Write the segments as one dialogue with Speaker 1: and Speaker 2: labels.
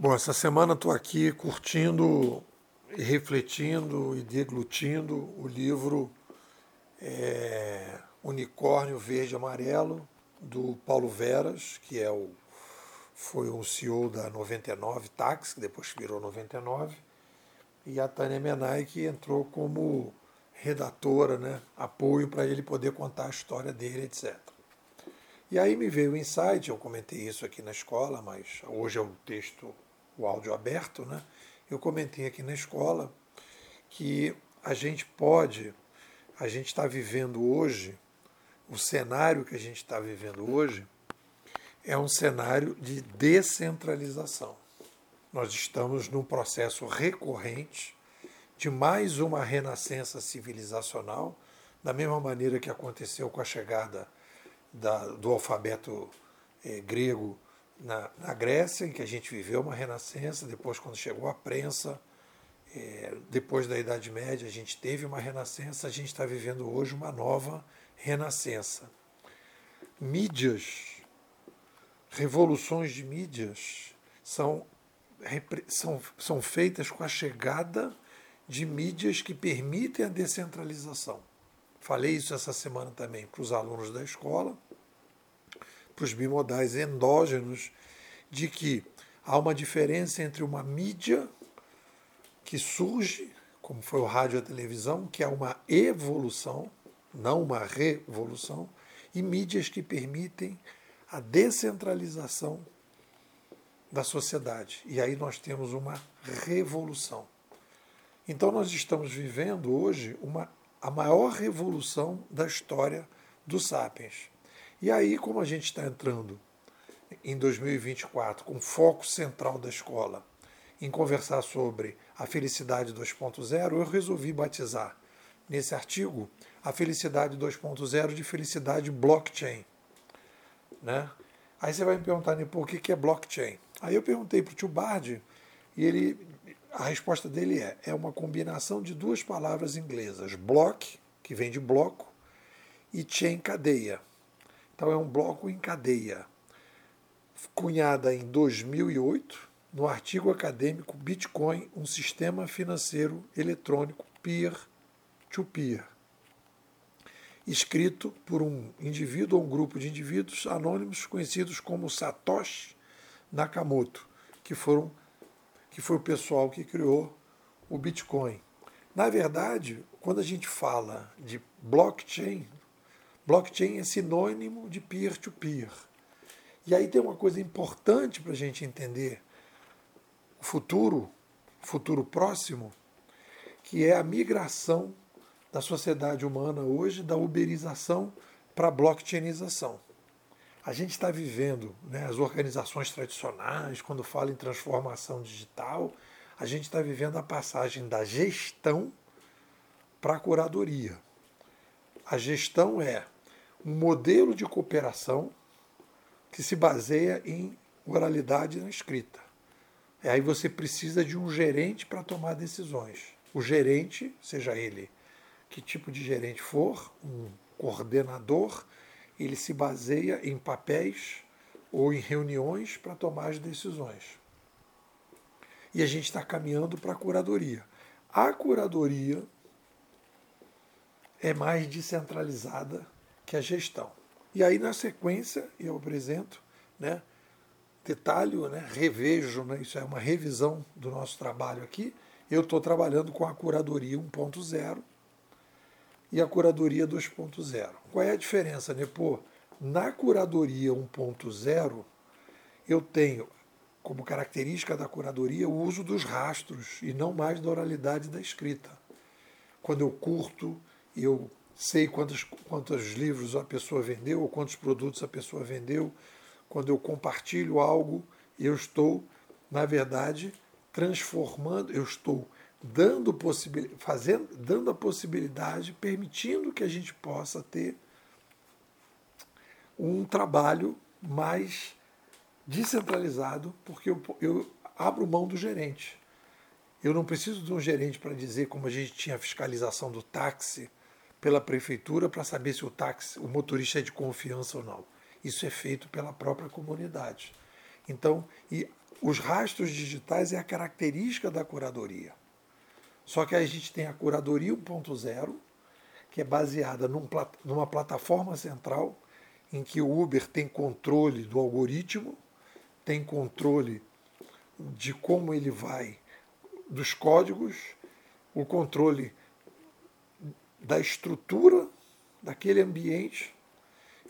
Speaker 1: Bom, essa semana estou aqui curtindo e refletindo e deglutindo o livro é, Unicórnio Verde e Amarelo, do Paulo Veras, que é o, foi um CEO da 99 Táxi, que depois virou 99, e a Tânia Menai, que entrou como redatora, né, apoio para ele poder contar a história dele, etc. E aí me veio o insight, eu comentei isso aqui na escola, mas hoje é o texto o áudio aberto, né? eu comentei aqui na escola que a gente pode, a gente está vivendo hoje, o cenário que a gente está vivendo hoje é um cenário de descentralização. Nós estamos num processo recorrente de mais uma renascença civilizacional, da mesma maneira que aconteceu com a chegada da, do alfabeto eh, grego na, na, Grécia, em que a gente viveu uma renascença, depois, quando chegou a prensa, é, depois da Idade Média, a gente teve uma renascença, a gente está vivendo hoje uma nova renascença. Mídias, revoluções de mídias, são, são, são feitas com a chegada de mídias que permitem a descentralização. Falei isso essa semana também para os alunos da escola para os bimodais endógenos de que há uma diferença entre uma mídia que surge, como foi o rádio e a televisão, que é uma evolução, não uma revolução, e mídias que permitem a descentralização da sociedade. E aí nós temos uma revolução. Então nós estamos vivendo hoje uma, a maior revolução da história dos sapiens. E aí, como a gente está entrando em 2024 com foco central da escola em conversar sobre a felicidade 2.0, eu resolvi batizar nesse artigo a felicidade 2.0 de felicidade blockchain. Né? Aí você vai me perguntar, né, por que, é blockchain? Aí eu perguntei para o tio Bard e ele, a resposta dele é: é uma combinação de duas palavras inglesas, block, que vem de bloco, e chain, cadeia. Então é um bloco em cadeia, cunhada em 2008 no artigo acadêmico Bitcoin, um sistema financeiro eletrônico peer-to-peer, escrito por um indivíduo ou um grupo de indivíduos anônimos conhecidos como Satoshi Nakamoto, que foram que foi o pessoal que criou o Bitcoin. Na verdade, quando a gente fala de blockchain, Blockchain é sinônimo de peer-to-peer. -peer. E aí tem uma coisa importante para a gente entender o futuro, futuro próximo, que é a migração da sociedade humana hoje da uberização para a blockchainização. A gente está vivendo, né, as organizações tradicionais, quando fala em transformação digital, a gente está vivendo a passagem da gestão para a curadoria. A gestão é um modelo de cooperação que se baseia em oralidade na escrita. E aí você precisa de um gerente para tomar decisões. O gerente, seja ele que tipo de gerente for, um coordenador, ele se baseia em papéis ou em reuniões para tomar as decisões. E a gente está caminhando para a curadoria. A curadoria é mais descentralizada que é a gestão. E aí, na sequência, eu apresento, né, detalho, né, revejo, né, isso é uma revisão do nosso trabalho aqui. Eu estou trabalhando com a curadoria 1.0 e a curadoria 2.0. Qual é a diferença, né? Pô, na curadoria 1.0, eu tenho como característica da curadoria o uso dos rastros e não mais da oralidade da escrita. Quando eu curto, eu sei quantos, quantos livros a pessoa vendeu ou quantos produtos a pessoa vendeu. Quando eu compartilho algo, eu estou, na verdade, transformando, eu estou dando, possibil, fazendo, dando a possibilidade, permitindo que a gente possa ter um trabalho mais descentralizado, porque eu, eu abro mão do gerente. Eu não preciso de um gerente para dizer como a gente tinha a fiscalização do táxi, pela prefeitura para saber se o táxi, o motorista é de confiança ou não. Isso é feito pela própria comunidade. Então, e os rastros digitais é a característica da curadoria. Só que a gente tem a curadoria 1.0, que é baseada num, numa plataforma central em que o Uber tem controle do algoritmo, tem controle de como ele vai, dos códigos, o controle da estrutura daquele ambiente.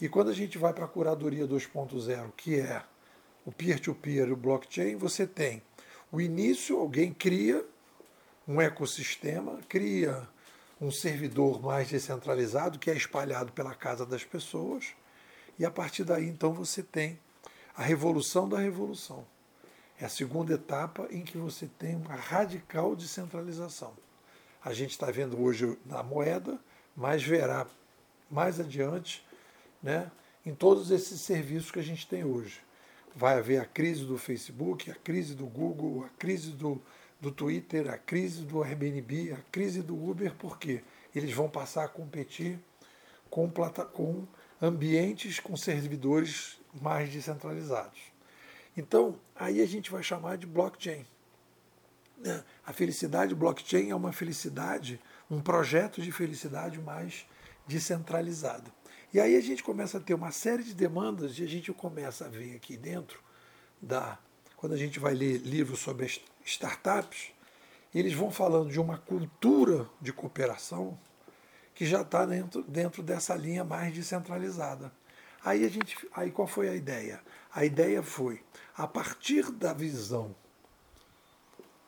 Speaker 1: E quando a gente vai para a curadoria 2.0, que é o peer-to-peer e o blockchain, você tem o início, alguém cria um ecossistema, cria um servidor mais descentralizado que é espalhado pela casa das pessoas, e a partir daí então você tem a revolução da revolução. É a segunda etapa em que você tem uma radical descentralização. A gente está vendo hoje na moeda, mas verá mais adiante né, em todos esses serviços que a gente tem hoje. Vai haver a crise do Facebook, a crise do Google, a crise do, do Twitter, a crise do Airbnb, a crise do Uber, porque eles vão passar a competir com, plata, com ambientes com servidores mais descentralizados. Então, aí a gente vai chamar de blockchain. Né? A felicidade blockchain é uma felicidade, um projeto de felicidade mais descentralizado. E aí a gente começa a ter uma série de demandas e a gente começa a ver aqui dentro da quando a gente vai ler livros sobre startups, eles vão falando de uma cultura de cooperação que já está dentro, dentro dessa linha mais descentralizada. Aí a gente, aí qual foi a ideia? A ideia foi a partir da visão,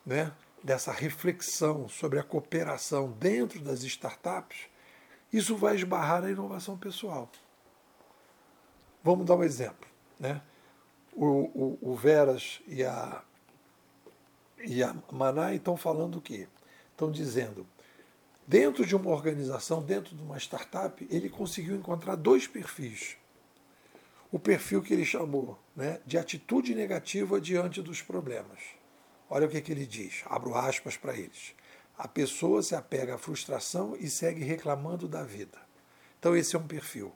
Speaker 1: né, dessa reflexão sobre a cooperação dentro das startups, isso vai esbarrar na inovação pessoal. Vamos dar um exemplo. Né? O, o, o Veras e a, e a Manai estão falando o quê? Estão dizendo, dentro de uma organização, dentro de uma startup, ele conseguiu encontrar dois perfis o perfil que ele chamou né, de atitude negativa diante dos problemas. Olha o que, que ele diz, abro aspas para eles. A pessoa se apega à frustração e segue reclamando da vida. Então, esse é um perfil.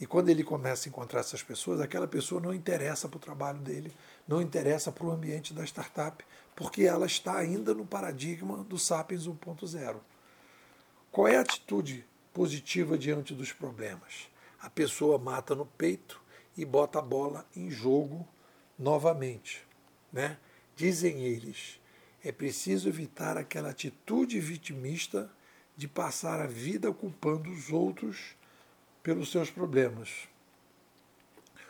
Speaker 1: E quando ele começa a encontrar essas pessoas, aquela pessoa não interessa para o trabalho dele, não interessa para o ambiente da startup, porque ela está ainda no paradigma do Sapiens 1.0. Qual é a atitude positiva diante dos problemas? A pessoa mata no peito e bota a bola em jogo novamente. Né? Dizem eles, é preciso evitar aquela atitude vitimista de passar a vida culpando os outros pelos seus problemas.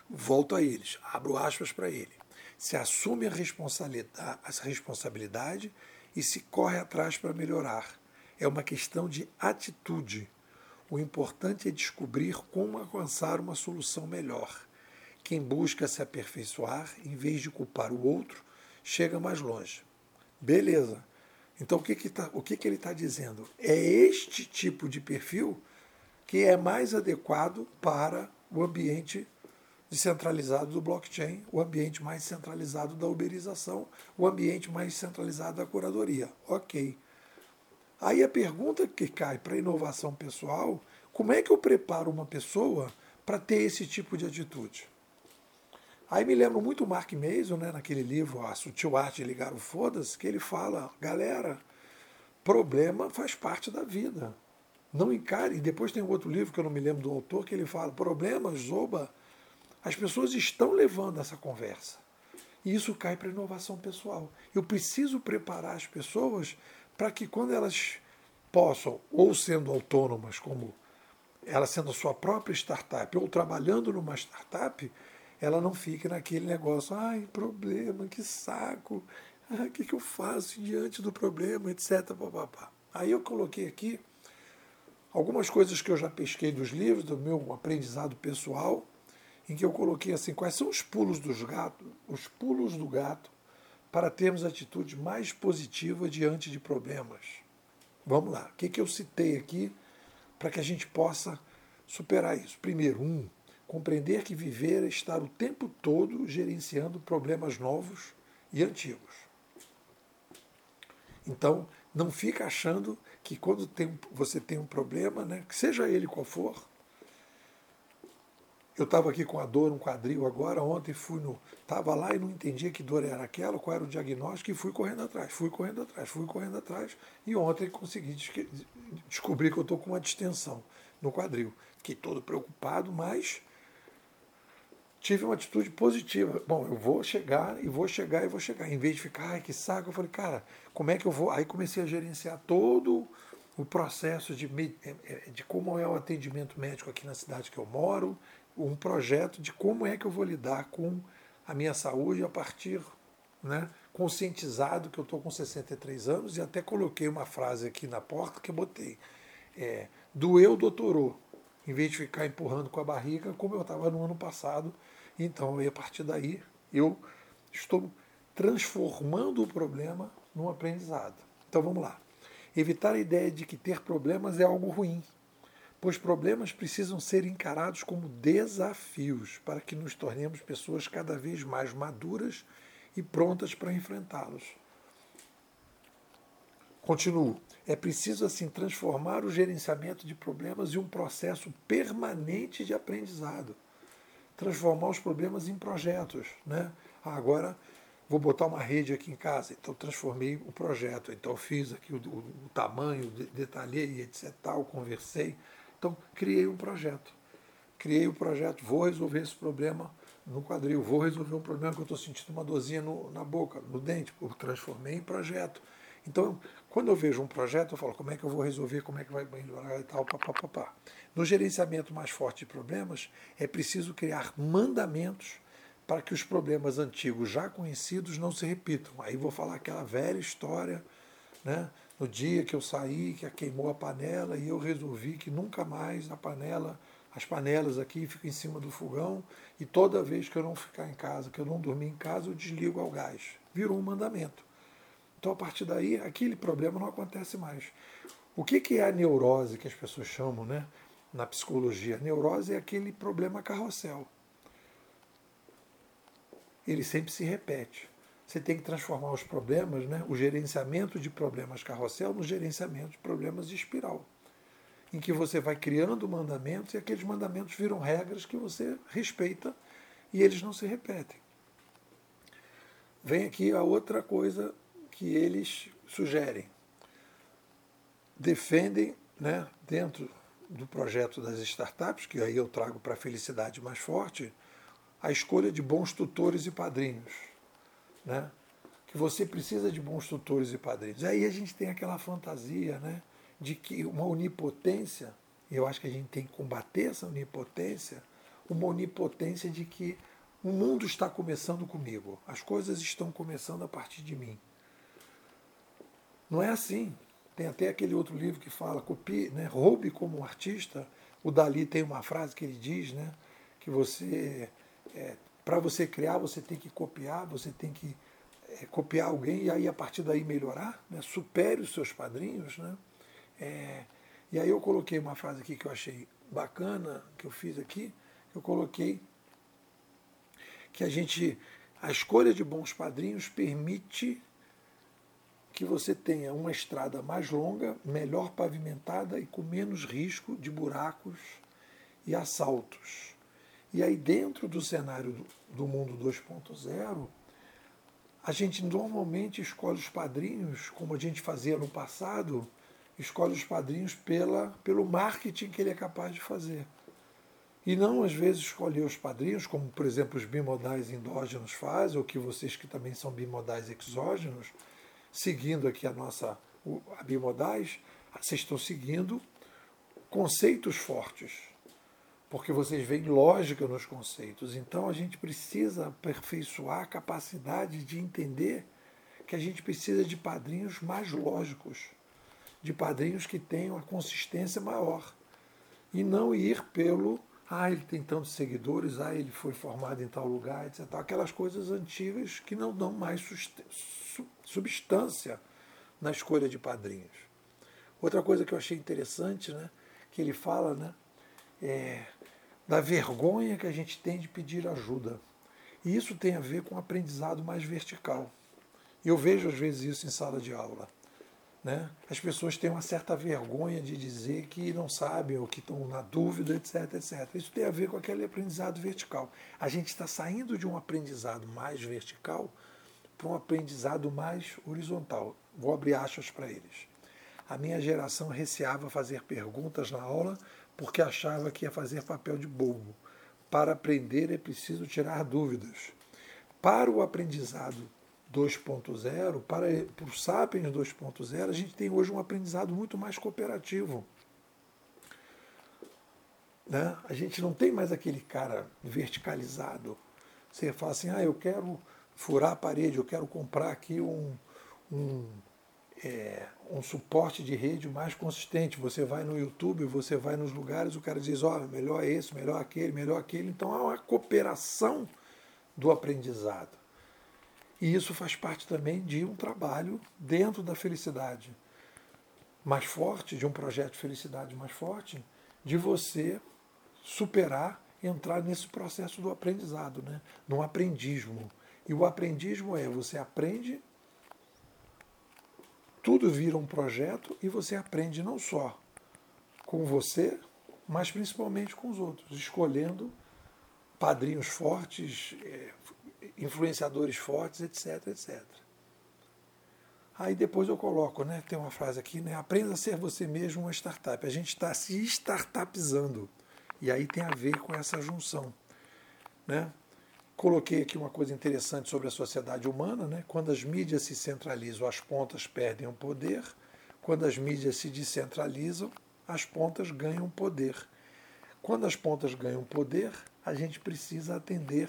Speaker 1: Volto a eles, abro aspas para ele. Se assume a responsabilidade, a responsabilidade e se corre atrás para melhorar. É uma questão de atitude. O importante é descobrir como alcançar uma solução melhor. Quem busca se aperfeiçoar, em vez de culpar o outro, chega mais longe. Beleza. Então o que, que, tá, o que, que ele está dizendo? É este tipo de perfil que é mais adequado para o ambiente descentralizado do blockchain, o ambiente mais centralizado da uberização, o ambiente mais centralizado da curadoria. Ok. Aí a pergunta que cai para a inovação pessoal, como é que eu preparo uma pessoa para ter esse tipo de atitude? Aí me lembro muito o Mark Mason, né, naquele livro A Sutil Arte de Ligar o Foda-se, que ele fala, galera, problema faz parte da vida. Não encare. E depois tem um outro livro que eu não me lembro do autor, que ele fala, problemas, zoba, as pessoas estão levando essa conversa. E isso cai para a inovação pessoal. Eu preciso preparar as pessoas para que quando elas possam, ou sendo autônomas, como ela sendo a sua própria startup, ou trabalhando numa startup, ela não fique naquele negócio, ai, problema, que saco, o que, que eu faço diante do problema, etc. Papapá. Aí eu coloquei aqui algumas coisas que eu já pesquei dos livros, do meu aprendizado pessoal, em que eu coloquei assim, quais são os pulos dos gatos, os pulos do gato, para termos atitude mais positiva diante de problemas. Vamos lá, o que, que eu citei aqui para que a gente possa superar isso? Primeiro, um, compreender que viver é estar o tempo todo gerenciando problemas novos e antigos. Então, não fica achando que quando tem, você tem um problema, né, seja ele qual for, eu estava aqui com a dor no quadril agora, ontem fui no. Estava lá e não entendia que dor era aquela, qual era o diagnóstico, e fui correndo atrás, fui correndo atrás, fui correndo atrás. E ontem consegui descobrir que eu estou com uma distensão no quadril. Fiquei todo preocupado, mas tive uma atitude positiva. Bom, eu vou chegar e vou chegar e vou chegar. Em vez de ficar, ai que saco, eu falei, cara, como é que eu vou? Aí comecei a gerenciar todo o processo de, é, é, de como é o atendimento médico aqui na cidade que eu moro, um projeto de como é que eu vou lidar com a minha saúde a partir, né, conscientizado que eu estou com 63 anos e até coloquei uma frase aqui na porta que eu botei. É, doeu, doutorou, em vez de ficar empurrando com a barriga, como eu estava no ano passado. Então, a partir daí, eu estou transformando o problema num aprendizado. Então, vamos lá. Evitar a ideia de que ter problemas é algo ruim pois problemas precisam ser encarados como desafios para que nos tornemos pessoas cada vez mais maduras e prontas para enfrentá-los. Continuo. É preciso, assim, transformar o gerenciamento de problemas em um processo permanente de aprendizado. Transformar os problemas em projetos. Né? Ah, agora vou botar uma rede aqui em casa, então transformei o projeto. Então fiz aqui o, o, o tamanho, detalhei, etc. Tal, conversei. Então, criei um projeto. Criei o um projeto, vou resolver esse problema no quadril, vou resolver um problema que eu estou sentindo uma dorzinha no, na boca, no dente, eu transformei em projeto. Então, quando eu vejo um projeto, eu falo como é que eu vou resolver, como é que vai melhorar e tal, papapá. No gerenciamento mais forte de problemas, é preciso criar mandamentos para que os problemas antigos já conhecidos não se repitam. Aí vou falar aquela velha história, né? no dia que eu saí, que queimou a panela, e eu resolvi que nunca mais a panela, as panelas aqui ficam em cima do fogão, e toda vez que eu não ficar em casa, que eu não dormir em casa, eu desligo ao gás. Virou um mandamento. Então, a partir daí, aquele problema não acontece mais. O que, que é a neurose que as pessoas chamam né, na psicologia? A neurose é aquele problema carrossel. Ele sempre se repete você tem que transformar os problemas, né, o gerenciamento de problemas carrossel, no gerenciamento de problemas de espiral. Em que você vai criando mandamentos e aqueles mandamentos viram regras que você respeita e eles não se repetem. Vem aqui a outra coisa que eles sugerem. Defendem, né, dentro do projeto das startups, que aí eu trago para a felicidade mais forte, a escolha de bons tutores e padrinhos né? que você precisa de bons tutores e padrinhos. Aí a gente tem aquela fantasia né, de que uma onipotência, e eu acho que a gente tem que combater essa onipotência, uma onipotência de que o mundo está começando comigo, as coisas estão começando a partir de mim. Não é assim. Tem até aquele outro livro que fala, copie, né, roube como um artista. O Dali tem uma frase que ele diz, né, que você é, para você criar, você tem que copiar, você tem que é, copiar alguém e aí a partir daí melhorar, né? supere os seus padrinhos. Né? É, e aí eu coloquei uma frase aqui que eu achei bacana, que eu fiz aqui, eu coloquei que a gente, a escolha de bons padrinhos permite que você tenha uma estrada mais longa, melhor pavimentada e com menos risco de buracos e assaltos. E aí, dentro do cenário do mundo 2.0, a gente normalmente escolhe os padrinhos, como a gente fazia no passado, escolhe os padrinhos pela, pelo marketing que ele é capaz de fazer. E não, às vezes, escolher os padrinhos, como, por exemplo, os bimodais endógenos fazem, ou que vocês que também são bimodais exógenos, seguindo aqui a nossa a bimodais, vocês estão seguindo conceitos fortes porque vocês veem lógica nos conceitos. Então a gente precisa aperfeiçoar a capacidade de entender que a gente precisa de padrinhos mais lógicos, de padrinhos que tenham a consistência maior. E não ir pelo, ah, ele tem tantos seguidores, ah, ele foi formado em tal lugar, etc. Aquelas coisas antigas que não dão mais substância na escolha de padrinhos. Outra coisa que eu achei interessante, né, que ele fala, né, é, da vergonha que a gente tem de pedir ajuda. E isso tem a ver com um aprendizado mais vertical. Eu vejo às vezes isso em sala de aula. Né? As pessoas têm uma certa vergonha de dizer que não sabem ou que estão na dúvida, etc, etc. Isso tem a ver com aquele aprendizado vertical. A gente está saindo de um aprendizado mais vertical para um aprendizado mais horizontal. Vou abrir aspas para eles. A minha geração receava fazer perguntas na aula porque achava que ia fazer papel de bobo. Para aprender é preciso tirar dúvidas. Para o aprendizado 2.0, para, para o Sapiens 2.0, a gente tem hoje um aprendizado muito mais cooperativo. Né? A gente não tem mais aquele cara verticalizado. Você fala assim, ah, eu quero furar a parede, eu quero comprar aqui um, um, é, um suporte de rede mais consistente. Você vai no YouTube, você vai nos lugares, o cara diz, ó, oh, melhor esse, melhor aquele, melhor aquele. Então há uma cooperação do aprendizado. E isso faz parte também de um trabalho dentro da felicidade mais forte, de um projeto de felicidade mais forte, de você superar, entrar nesse processo do aprendizado, né? no aprendismo. E o aprendismo é você aprende, tudo vira um projeto e você aprende não só com você, mas principalmente com os outros, escolhendo padrinhos fortes, é, influenciadores fortes, etc, etc. Aí depois eu coloco, né? Tem uma frase aqui, né? Aprenda a ser você mesmo uma startup. A gente está se startupizando. E aí tem a ver com essa junção. Né? Coloquei aqui uma coisa interessante sobre a sociedade humana, né? Quando as mídias se centralizam, as pontas perdem o poder. Quando as mídias se descentralizam, as pontas ganham poder. Quando as pontas ganham poder, a gente precisa atender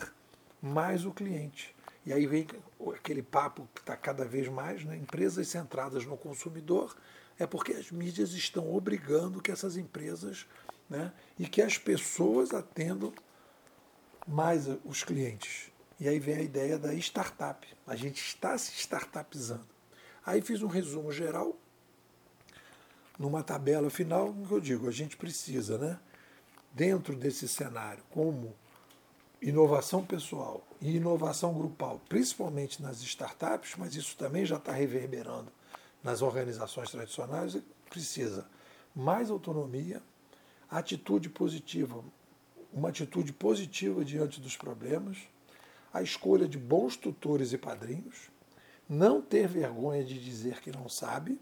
Speaker 1: mais o cliente. E aí vem aquele papo que está cada vez mais, né? empresas centradas no consumidor, é porque as mídias estão obrigando que essas empresas né, e que as pessoas atendam mais os clientes. E aí vem a ideia da startup. A gente está se startupizando. Aí fiz um resumo geral numa tabela final, que eu digo, a gente precisa, né, dentro desse cenário, como inovação pessoal e inovação grupal, principalmente nas startups, mas isso também já está reverberando nas organizações tradicionais, precisa mais autonomia, atitude positiva, uma atitude positiva diante dos problemas, a escolha de bons tutores e padrinhos, não ter vergonha de dizer que não sabe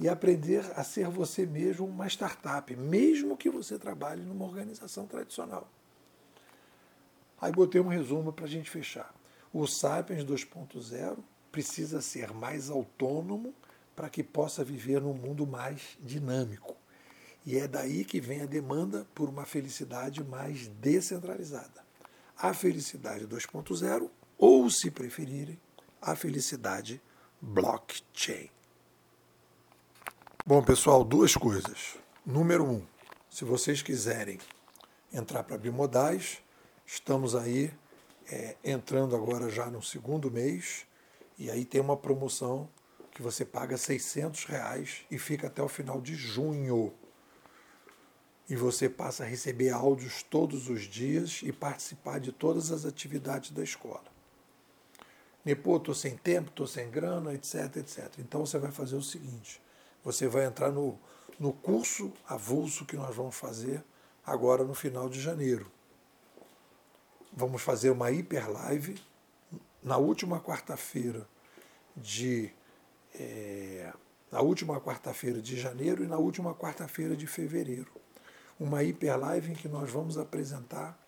Speaker 1: e aprender a ser você mesmo uma startup, mesmo que você trabalhe numa organização tradicional. Aí botei um resumo para a gente fechar. O Sapiens 2.0 precisa ser mais autônomo para que possa viver num mundo mais dinâmico. E é daí que vem a demanda por uma felicidade mais descentralizada. A felicidade 2.0, ou, se preferirem, a felicidade blockchain. Bom, pessoal, duas coisas. Número um, se vocês quiserem entrar para Bimodais, Estamos aí é, entrando agora já no segundo mês e aí tem uma promoção que você paga 600 reais e fica até o final de junho. E você passa a receber áudios todos os dias e participar de todas as atividades da escola. Nepô, estou sem tempo, estou sem grana, etc, etc. Então você vai fazer o seguinte: você vai entrar no, no curso avulso que nós vamos fazer agora no final de janeiro vamos fazer uma hiper live na última quarta-feira de é, na última quarta-feira de janeiro e na última quarta-feira de fevereiro. Uma hiper live em que nós vamos apresentar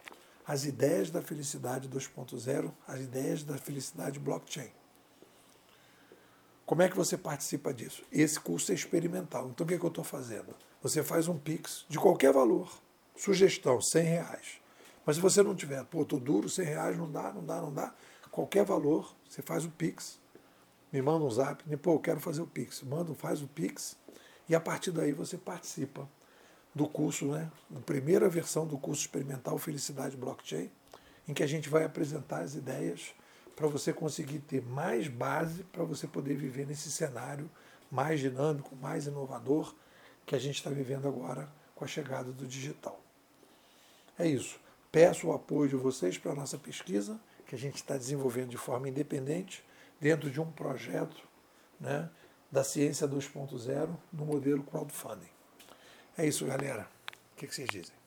Speaker 1: as ideias da felicidade 2.0, as ideias da felicidade blockchain. Como é que você participa disso? Esse curso é experimental. Então o que, é que eu estou fazendo? Você faz um Pix de qualquer valor. Sugestão, 100 reais. Mas se você não tiver, pô, tô duro, 100 reais, não dá, não dá, não dá, qualquer valor, você faz o Pix, me manda um zap, pô, eu quero fazer o Pix, manda, faz o Pix, e a partir daí você participa do curso, né, a primeira versão do curso experimental Felicidade Blockchain, em que a gente vai apresentar as ideias para você conseguir ter mais base para você poder viver nesse cenário mais dinâmico, mais inovador que a gente está vivendo agora com a chegada do digital. É isso. Peço o apoio de vocês para a nossa pesquisa, que a gente está desenvolvendo de forma independente, dentro de um projeto né, da ciência 2.0 no modelo crowdfunding. É isso, galera. O que, que vocês dizem?